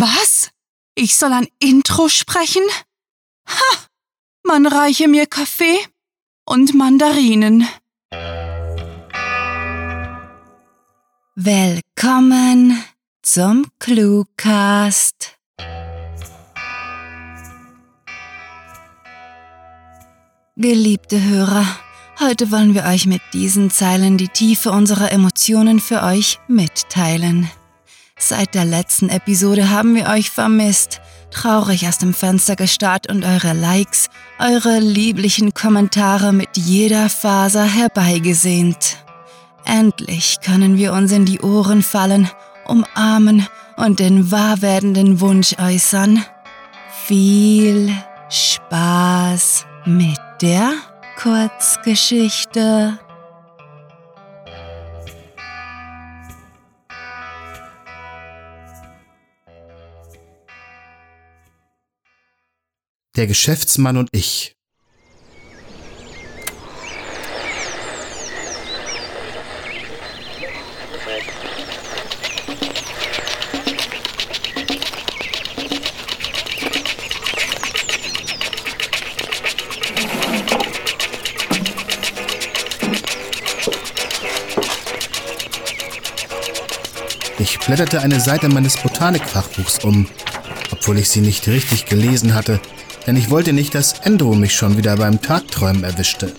Was? Ich soll ein Intro sprechen? Ha! Man reiche mir Kaffee und Mandarinen. Willkommen zum Cluecast. Geliebte Hörer, heute wollen wir euch mit diesen Zeilen die Tiefe unserer Emotionen für euch mitteilen. Seit der letzten Episode haben wir euch vermisst, traurig aus dem Fenster gestarrt und eure Likes, eure lieblichen Kommentare mit jeder Faser herbeigesehnt. Endlich können wir uns in die Ohren fallen, umarmen und den wahr werdenden Wunsch äußern. Viel Spaß mit der Kurzgeschichte. Der Geschäftsmann und ich. Ich blätterte eine Seite meines Botanikfachbuchs um, obwohl ich sie nicht richtig gelesen hatte, denn ich wollte nicht, dass Endro mich schon wieder beim Tagträumen erwischte.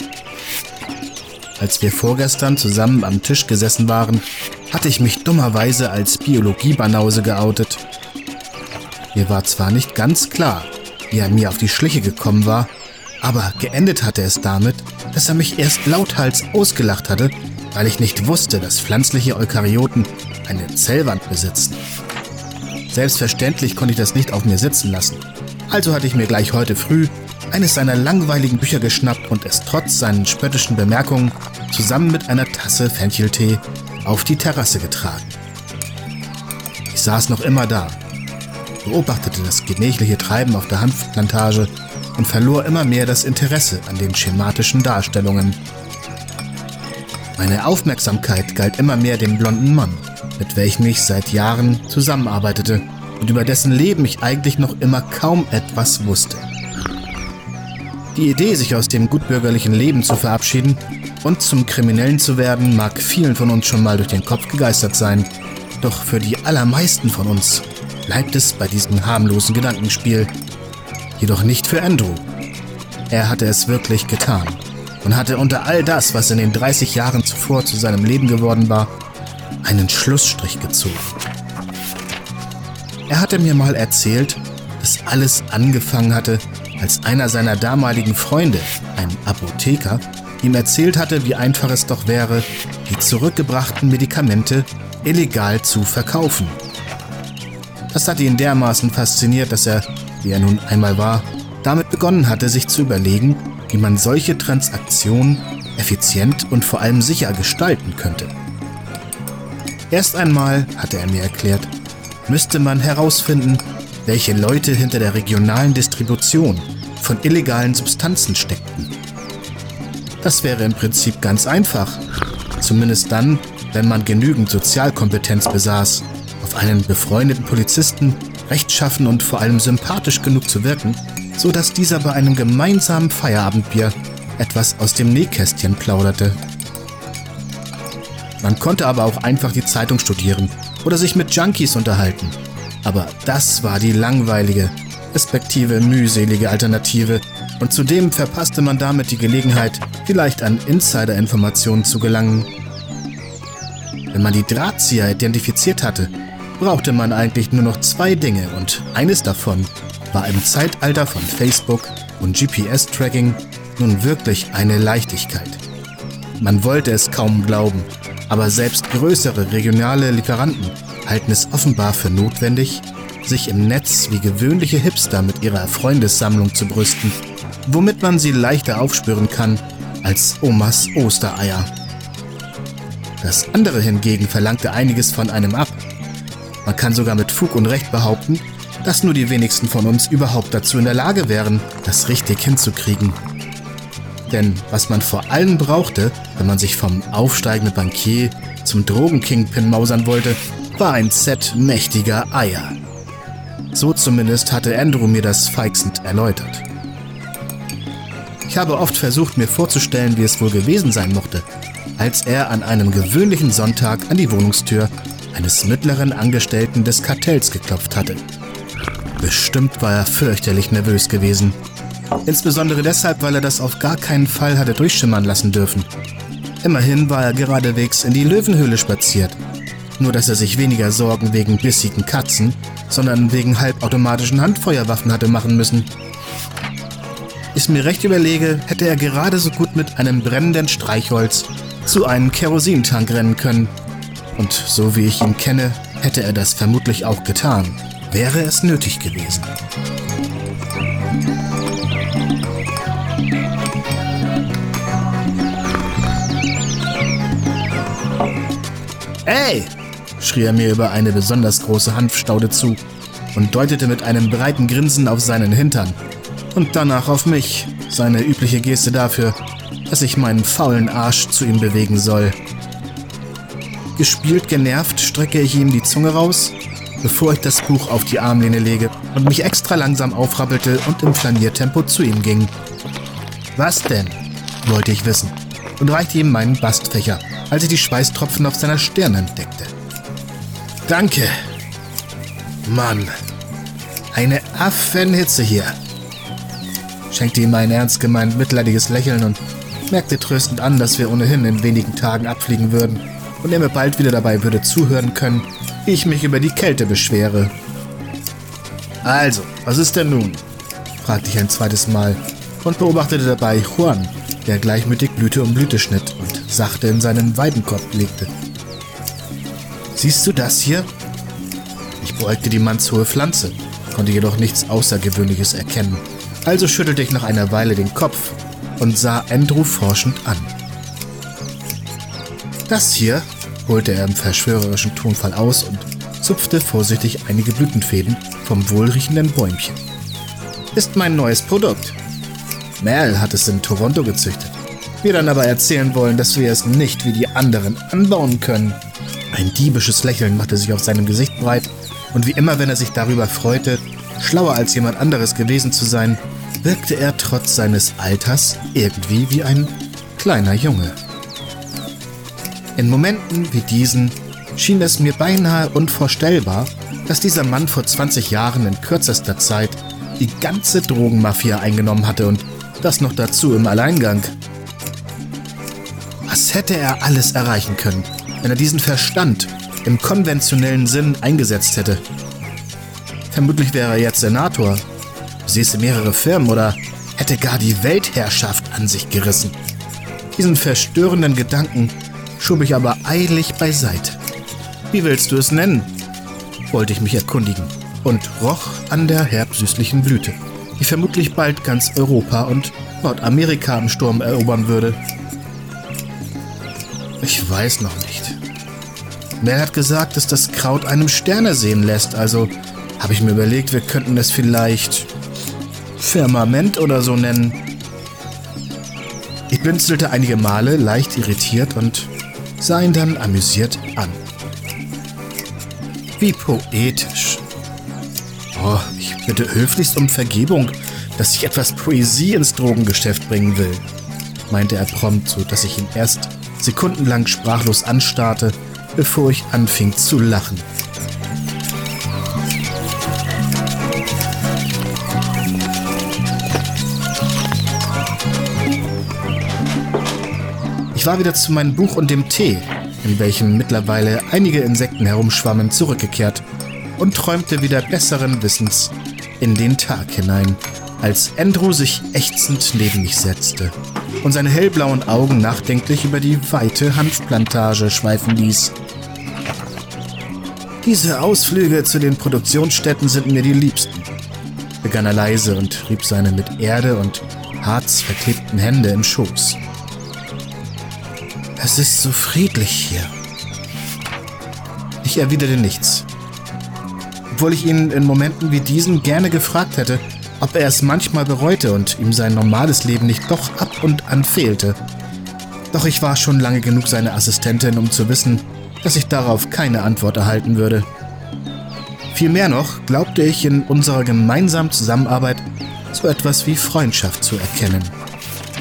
Als wir vorgestern zusammen am Tisch gesessen waren, hatte ich mich dummerweise als Biologiebanause geoutet. Mir war zwar nicht ganz klar, wie er mir auf die Schliche gekommen war, aber geendet hatte es damit, dass er mich erst lauthals ausgelacht hatte, weil ich nicht wusste, dass pflanzliche Eukaryoten eine Zellwand besitzen. Selbstverständlich konnte ich das nicht auf mir sitzen lassen. Also hatte ich mir gleich heute früh eines seiner langweiligen Bücher geschnappt und es trotz seinen spöttischen Bemerkungen zusammen mit einer Tasse Fencheltee auf die Terrasse getragen. Ich saß noch immer da, beobachtete das gemächliche Treiben auf der Hanfplantage und verlor immer mehr das Interesse an den schematischen Darstellungen. Meine Aufmerksamkeit galt immer mehr dem blonden Mann, mit welchem ich seit Jahren zusammenarbeitete und über dessen Leben ich eigentlich noch immer kaum etwas wusste. Die Idee, sich aus dem gutbürgerlichen Leben zu verabschieden und zum Kriminellen zu werden, mag vielen von uns schon mal durch den Kopf gegeistert sein. Doch für die allermeisten von uns bleibt es bei diesem harmlosen Gedankenspiel. Jedoch nicht für Andrew. Er hatte es wirklich getan und hatte unter all das, was in den 30 Jahren zuvor zu seinem Leben geworden war, einen Schlussstrich gezogen. Er hatte mir mal erzählt, dass alles angefangen hatte, als einer seiner damaligen Freunde, ein Apotheker, ihm erzählt hatte, wie einfach es doch wäre, die zurückgebrachten Medikamente illegal zu verkaufen. Das hatte ihn dermaßen fasziniert, dass er, wie er nun einmal war, damit begonnen hatte, sich zu überlegen, wie man solche Transaktionen effizient und vor allem sicher gestalten könnte. Erst einmal, hatte er mir erklärt, müsste man herausfinden, welche Leute hinter der regionalen Distribution von illegalen Substanzen steckten. Das wäre im Prinzip ganz einfach, zumindest dann, wenn man genügend Sozialkompetenz besaß, auf einen befreundeten Polizisten rechtschaffen und vor allem sympathisch genug zu wirken, so dass dieser bei einem gemeinsamen Feierabendbier etwas aus dem Nähkästchen plauderte. Man konnte aber auch einfach die Zeitung studieren oder sich mit Junkies unterhalten. Aber das war die langweilige, respektive mühselige Alternative und zudem verpasste man damit die Gelegenheit, vielleicht an Insider-Informationen zu gelangen. Wenn man die Drahtzieher identifiziert hatte, brauchte man eigentlich nur noch zwei Dinge und eines davon war im Zeitalter von Facebook und GPS-Tracking nun wirklich eine Leichtigkeit. Man wollte es kaum glauben, aber selbst größere regionale Lieferanten halten es offenbar für notwendig, sich im Netz wie gewöhnliche Hipster mit ihrer Freundessammlung zu brüsten, womit man sie leichter aufspüren kann als Omas Ostereier. Das andere hingegen verlangte einiges von einem ab. Man kann sogar mit Fug und Recht behaupten, dass nur die wenigsten von uns überhaupt dazu in der Lage wären, das richtig hinzukriegen. Denn was man vor allem brauchte, wenn man sich vom aufsteigenden Bankier zum Drogenkingpin mausern wollte, war ein Set mächtiger Eier. So zumindest hatte Andrew mir das feixend erläutert. Ich habe oft versucht, mir vorzustellen, wie es wohl gewesen sein mochte, als er an einem gewöhnlichen Sonntag an die Wohnungstür eines mittleren Angestellten des Kartells geklopft hatte. Bestimmt war er fürchterlich nervös gewesen. Insbesondere deshalb, weil er das auf gar keinen Fall hatte durchschimmern lassen dürfen. Immerhin war er geradewegs in die Löwenhöhle spaziert. Nur dass er sich weniger Sorgen wegen bissigen Katzen, sondern wegen halbautomatischen Handfeuerwaffen hatte machen müssen. Ich mir recht überlege, hätte er gerade so gut mit einem brennenden Streichholz zu einem Kerosintank rennen können. Und so wie ich ihn kenne, hätte er das vermutlich auch getan, wäre es nötig gewesen. Ey! schrie er mir über eine besonders große Hanfstaude zu und deutete mit einem breiten Grinsen auf seinen Hintern und danach auf mich, seine übliche Geste dafür, dass ich meinen faulen Arsch zu ihm bewegen soll. Gespielt genervt strecke ich ihm die Zunge raus, bevor ich das Buch auf die Armlehne lege und mich extra langsam aufrappelte und im Flaniertempo zu ihm ging. Was denn? wollte ich wissen und reichte ihm meinen Bastfächer, als ich die Schweißtropfen auf seiner Stirn entdeckte. Danke. Mann, eine Affenhitze hier. Schenkte ihm ein ernst gemeint mitleidiges Lächeln und merkte tröstend an, dass wir ohnehin in wenigen Tagen abfliegen würden und er mir bald wieder dabei würde zuhören können, wie ich mich über die Kälte beschwere. Also, was ist denn nun? fragte ich ein zweites Mal und beobachtete dabei Juan, der gleichmütig Blüte um Blüte schnitt und sachte in seinen Weidenkorb legte. Siehst du das hier? Ich beugte die mannshohe Pflanze, konnte jedoch nichts Außergewöhnliches erkennen. Also schüttelte ich nach einer Weile den Kopf und sah Andrew forschend an. Das hier, holte er im verschwörerischen Tonfall aus und zupfte vorsichtig einige Blütenfäden vom wohlriechenden Bäumchen. Ist mein neues Produkt. Mel hat es in Toronto gezüchtet. Wir dann aber erzählen wollen, dass wir es nicht wie die anderen anbauen können. Ein diebisches Lächeln machte sich auf seinem Gesicht breit und wie immer, wenn er sich darüber freute, schlauer als jemand anderes gewesen zu sein, wirkte er trotz seines Alters irgendwie wie ein kleiner Junge. In Momenten wie diesen schien es mir beinahe unvorstellbar, dass dieser Mann vor 20 Jahren in kürzester Zeit die ganze Drogenmafia eingenommen hatte und das noch dazu im Alleingang. Was hätte er alles erreichen können, wenn er diesen Verstand im konventionellen Sinn eingesetzt hätte? Vermutlich wäre er jetzt Senator, besäße mehrere Firmen oder hätte gar die Weltherrschaft an sich gerissen. Diesen verstörenden Gedanken schob ich aber eilig beiseite. Wie willst du es nennen? wollte ich mich erkundigen und roch an der herbsüßlichen Blüte, die vermutlich bald ganz Europa und Nordamerika im Sturm erobern würde. Ich weiß noch nicht. Mel hat gesagt, dass das Kraut einem Sterne sehen lässt, also habe ich mir überlegt, wir könnten es vielleicht Firmament oder so nennen. Ich blinzelte einige Male, leicht irritiert und sah ihn dann amüsiert an. Wie poetisch. Oh, ich bitte höflichst um Vergebung, dass ich etwas Poesie ins Drogengeschäft bringen will, meinte er prompt, so dass ich ihn erst sekundenlang sprachlos anstarrte, bevor ich anfing zu lachen. Ich war wieder zu meinem Buch und dem Tee, in welchem mittlerweile einige Insekten herumschwammen, zurückgekehrt und träumte wieder besseren Wissens in den Tag hinein, als Andrew sich ächzend neben mich setzte und seine hellblauen Augen nachdenklich über die weite Hanfplantage schweifen ließ. Diese Ausflüge zu den Produktionsstätten sind mir die liebsten, begann er leise und rieb seine mit Erde und Harz verklebten Hände im Schoß. Es ist so friedlich hier. Ich erwiderte nichts. Obwohl ich ihn in Momenten wie diesen gerne gefragt hätte, ob er es manchmal bereute und ihm sein normales Leben nicht doch ab und an fehlte. Doch ich war schon lange genug seine Assistentin, um zu wissen, dass ich darauf keine Antwort erhalten würde. Vielmehr noch glaubte ich in unserer gemeinsamen Zusammenarbeit so etwas wie Freundschaft zu erkennen.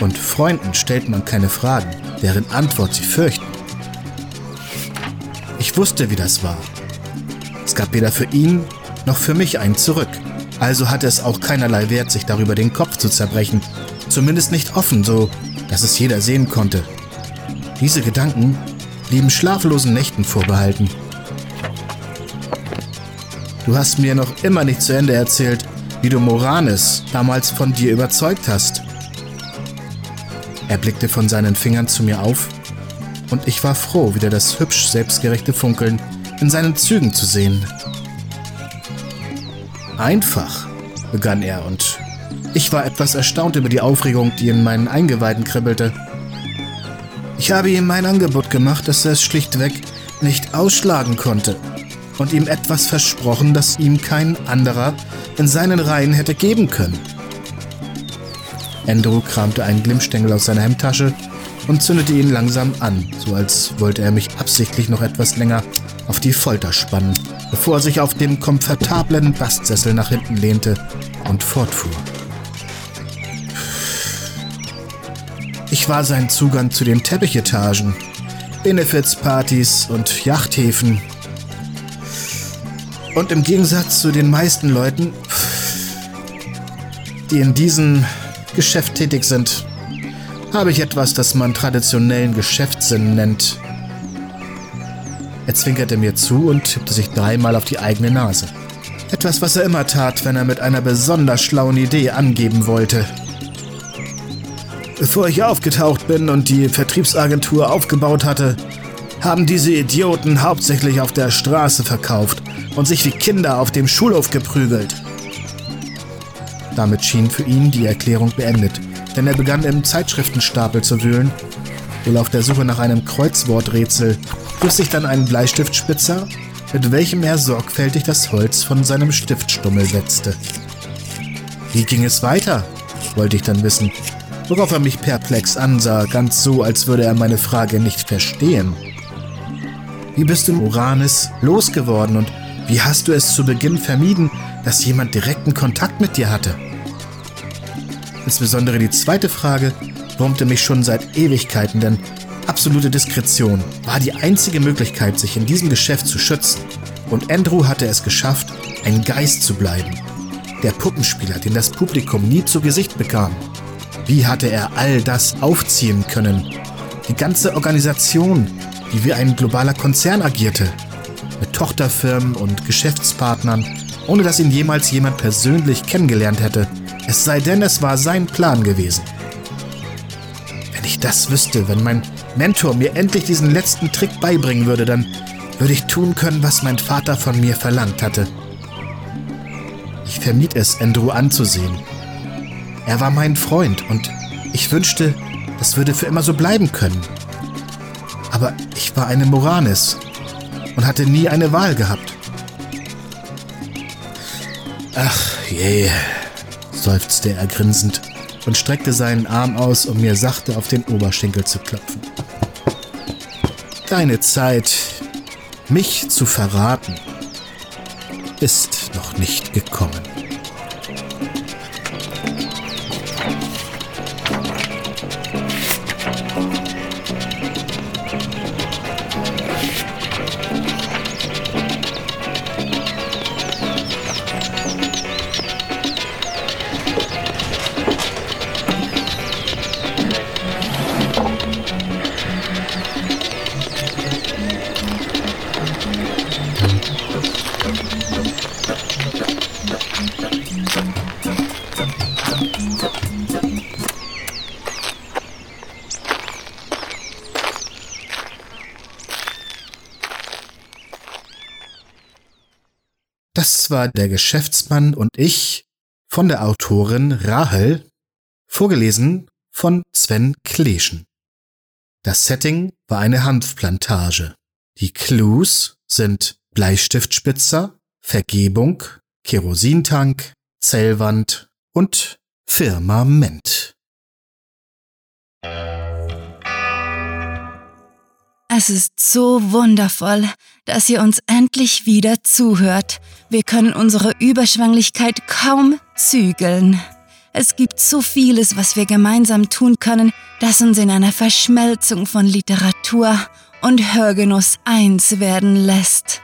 Und Freunden stellt man keine Fragen, deren Antwort sie fürchten. Ich wusste, wie das war. Es gab weder für ihn noch für mich einen zurück. Also hatte es auch keinerlei Wert, sich darüber den Kopf zu zerbrechen. Zumindest nicht offen, so dass es jeder sehen konnte. Diese Gedanken blieben schlaflosen Nächten vorbehalten. Du hast mir noch immer nicht zu Ende erzählt, wie du Moranes damals von dir überzeugt hast. Er blickte von seinen Fingern zu mir auf und ich war froh, wieder das hübsch selbstgerechte Funkeln in seinen Zügen zu sehen. Einfach, begann er und ich war etwas erstaunt über die Aufregung, die in meinen Eingeweiden kribbelte. Ich habe ihm mein Angebot gemacht, dass er es schlichtweg nicht ausschlagen konnte und ihm etwas versprochen, das ihm kein anderer in seinen Reihen hätte geben können. Andrew kramte einen Glimmstängel aus seiner Hemdtasche und zündete ihn langsam an, so als wollte er mich absichtlich noch etwas länger auf die Folter spannen, bevor er sich auf dem komfortablen Bastsessel nach hinten lehnte und fortfuhr. Ich war sein Zugang zu den Teppichetagen, Benefizpartys und Yachthäfen. Und im Gegensatz zu den meisten Leuten, die in diesem Geschäft tätig sind, habe ich etwas, das man traditionellen Geschäftssinn nennt. Er zwinkerte mir zu und tippte sich dreimal auf die eigene Nase. Etwas, was er immer tat, wenn er mit einer besonders schlauen Idee angeben wollte. Bevor ich aufgetaucht bin und die Vertriebsagentur aufgebaut hatte, haben diese Idioten hauptsächlich auf der Straße verkauft und sich wie Kinder auf dem Schulhof geprügelt. Damit schien für ihn die Erklärung beendet, denn er begann im Zeitschriftenstapel zu wühlen. Wohl auf der Suche nach einem Kreuzworträtsel griff sich dann einen Bleistiftspitzer, mit welchem er sorgfältig das Holz von seinem Stiftstummel wetzte. Wie ging es weiter? wollte ich dann wissen, worauf er mich perplex ansah, ganz so, als würde er meine Frage nicht verstehen. Wie bist du Uranus losgeworden und wie hast du es zu Beginn vermieden, dass jemand direkten Kontakt mit dir hatte? Insbesondere die zweite Frage wurmte mich schon seit Ewigkeiten, denn absolute Diskretion war die einzige Möglichkeit, sich in diesem Geschäft zu schützen. Und Andrew hatte es geschafft, ein Geist zu bleiben. Der Puppenspieler, den das Publikum nie zu Gesicht bekam. Wie hatte er all das aufziehen können? Die ganze Organisation, die wie ein globaler Konzern agierte. Mit Tochterfirmen und Geschäftspartnern, ohne dass ihn jemals jemand persönlich kennengelernt hätte. Es sei denn, es war sein Plan gewesen. Wenn ich das wüsste, wenn mein Mentor mir endlich diesen letzten Trick beibringen würde, dann würde ich tun können, was mein Vater von mir verlangt hatte. Ich vermied es, Andrew anzusehen. Er war mein Freund und ich wünschte, das würde für immer so bleiben können. Aber ich war eine Moranis und hatte nie eine Wahl gehabt. Ach je, seufzte er grinsend und streckte seinen Arm aus, um mir sachte auf den Oberschenkel zu klopfen. Deine Zeit, mich zu verraten, ist noch nicht gekommen. War der Geschäftsmann und ich von der Autorin Rahel, vorgelesen von Sven Kleschen. Das Setting war eine Hanfplantage. Die Clues sind Bleistiftspitzer, Vergebung, Kerosintank, Zellwand und Firmament. Es ist so wundervoll, dass ihr uns endlich wieder zuhört. Wir können unsere Überschwänglichkeit kaum zügeln. Es gibt so vieles, was wir gemeinsam tun können, das uns in einer Verschmelzung von Literatur und Hörgenuss eins werden lässt.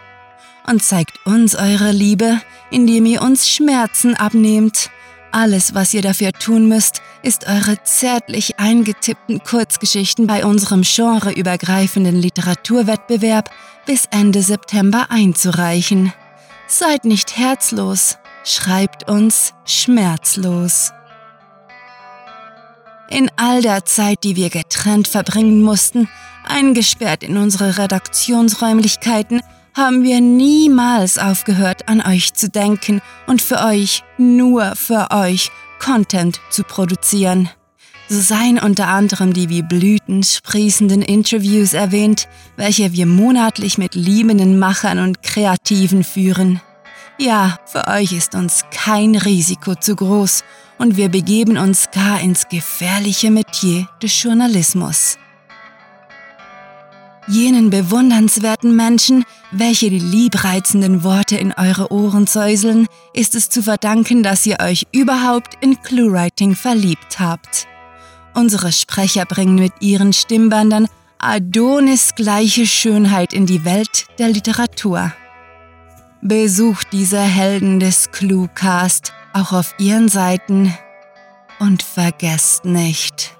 Und zeigt uns eure Liebe, indem ihr uns Schmerzen abnehmt. Alles, was ihr dafür tun müsst, ist eure zärtlich eingetippten Kurzgeschichten bei unserem genreübergreifenden Literaturwettbewerb bis Ende September einzureichen. Seid nicht herzlos, schreibt uns schmerzlos. In all der Zeit, die wir getrennt verbringen mussten, eingesperrt in unsere Redaktionsräumlichkeiten, haben wir niemals aufgehört, an euch zu denken und für euch, nur für euch, Content zu produzieren. So seien unter anderem die wie Blüten sprießenden Interviews erwähnt, welche wir monatlich mit liebenden Machern und Kreativen führen. Ja, für euch ist uns kein Risiko zu groß und wir begeben uns gar ins gefährliche Metier des Journalismus. Jenen bewundernswerten Menschen, welche die liebreizenden Worte in eure Ohren säuseln, ist es zu verdanken, dass ihr euch überhaupt in Cluewriting verliebt habt. Unsere Sprecher bringen mit ihren Stimmbändern Adonis gleiche Schönheit in die Welt der Literatur. Besucht diese Helden des Cluecast auch auf ihren Seiten und vergesst nicht,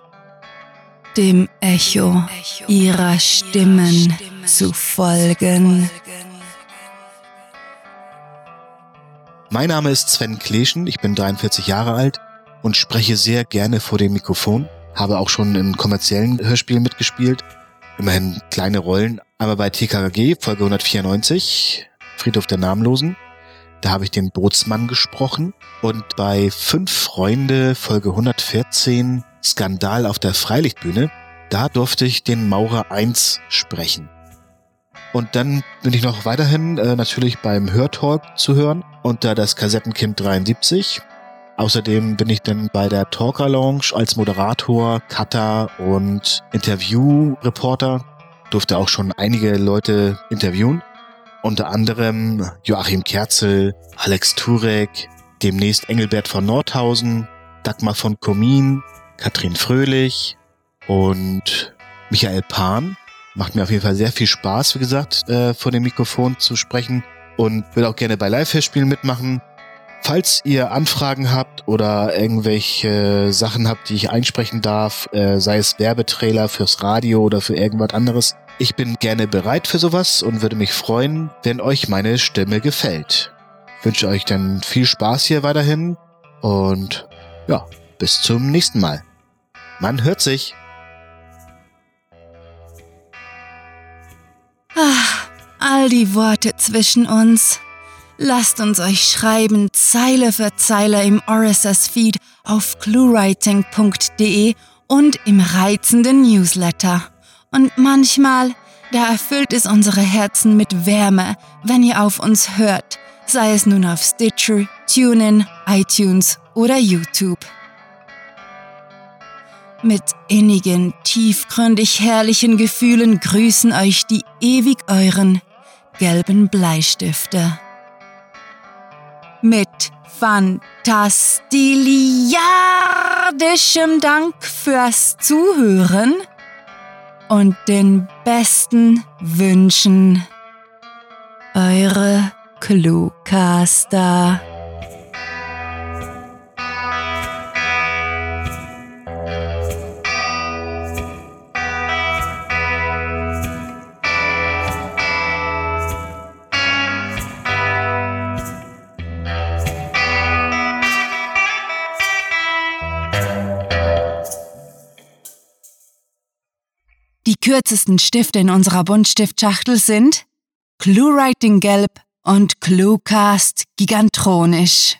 dem Echo ihrer Stimmen zu folgen. Mein Name ist Sven Kleschen, ich bin 43 Jahre alt und spreche sehr gerne vor dem Mikrofon, habe auch schon in kommerziellen Hörspielen mitgespielt, immerhin kleine Rollen, einmal bei TKG Folge 194, Friedhof der Namenlosen, da habe ich den Bootsmann gesprochen und bei Fünf Freunde Folge 114 Skandal auf der Freilichtbühne, da durfte ich den Maurer 1 sprechen. Und dann bin ich noch weiterhin äh, natürlich beim Hörtalk zu hören unter das Kassettenkind 73. Außerdem bin ich dann bei der Talker Lounge als Moderator, Cutter und Interviewreporter. Durfte auch schon einige Leute interviewen. Unter anderem Joachim Kerzel, Alex Turek, demnächst Engelbert von Nordhausen, Dagmar von Komin, Katrin Fröhlich und Michael Pan. Macht mir auf jeden Fall sehr viel Spaß, wie gesagt, äh, vor dem Mikrofon zu sprechen und will auch gerne bei Live-Hörspielen mitmachen. Falls ihr Anfragen habt oder irgendwelche Sachen habt, die ich einsprechen darf, äh, sei es Werbetrailer fürs Radio oder für irgendwas anderes, ich bin gerne bereit für sowas und würde mich freuen, wenn euch meine Stimme gefällt. Ich wünsche euch dann viel Spaß hier weiterhin und ja, bis zum nächsten Mal. Man hört sich. Ach, all die Worte zwischen uns. Lasst uns euch schreiben, Zeile für Zeile im RSS-Feed auf cluewriting.de und im reizenden Newsletter. Und manchmal, da erfüllt es unsere Herzen mit Wärme, wenn ihr auf uns hört, sei es nun auf Stitcher, TuneIn, iTunes oder YouTube. Mit innigen, tiefgründig herrlichen Gefühlen grüßen euch die ewig euren gelben Bleistifte. Mit fantastiliardischem Dank fürs Zuhören und den besten Wünschen. Eure Cluecaster. Kürzesten Stifte in unserer Buntstiftschachtel sind ClueWriting Gelb und ClueCast Gigantronisch.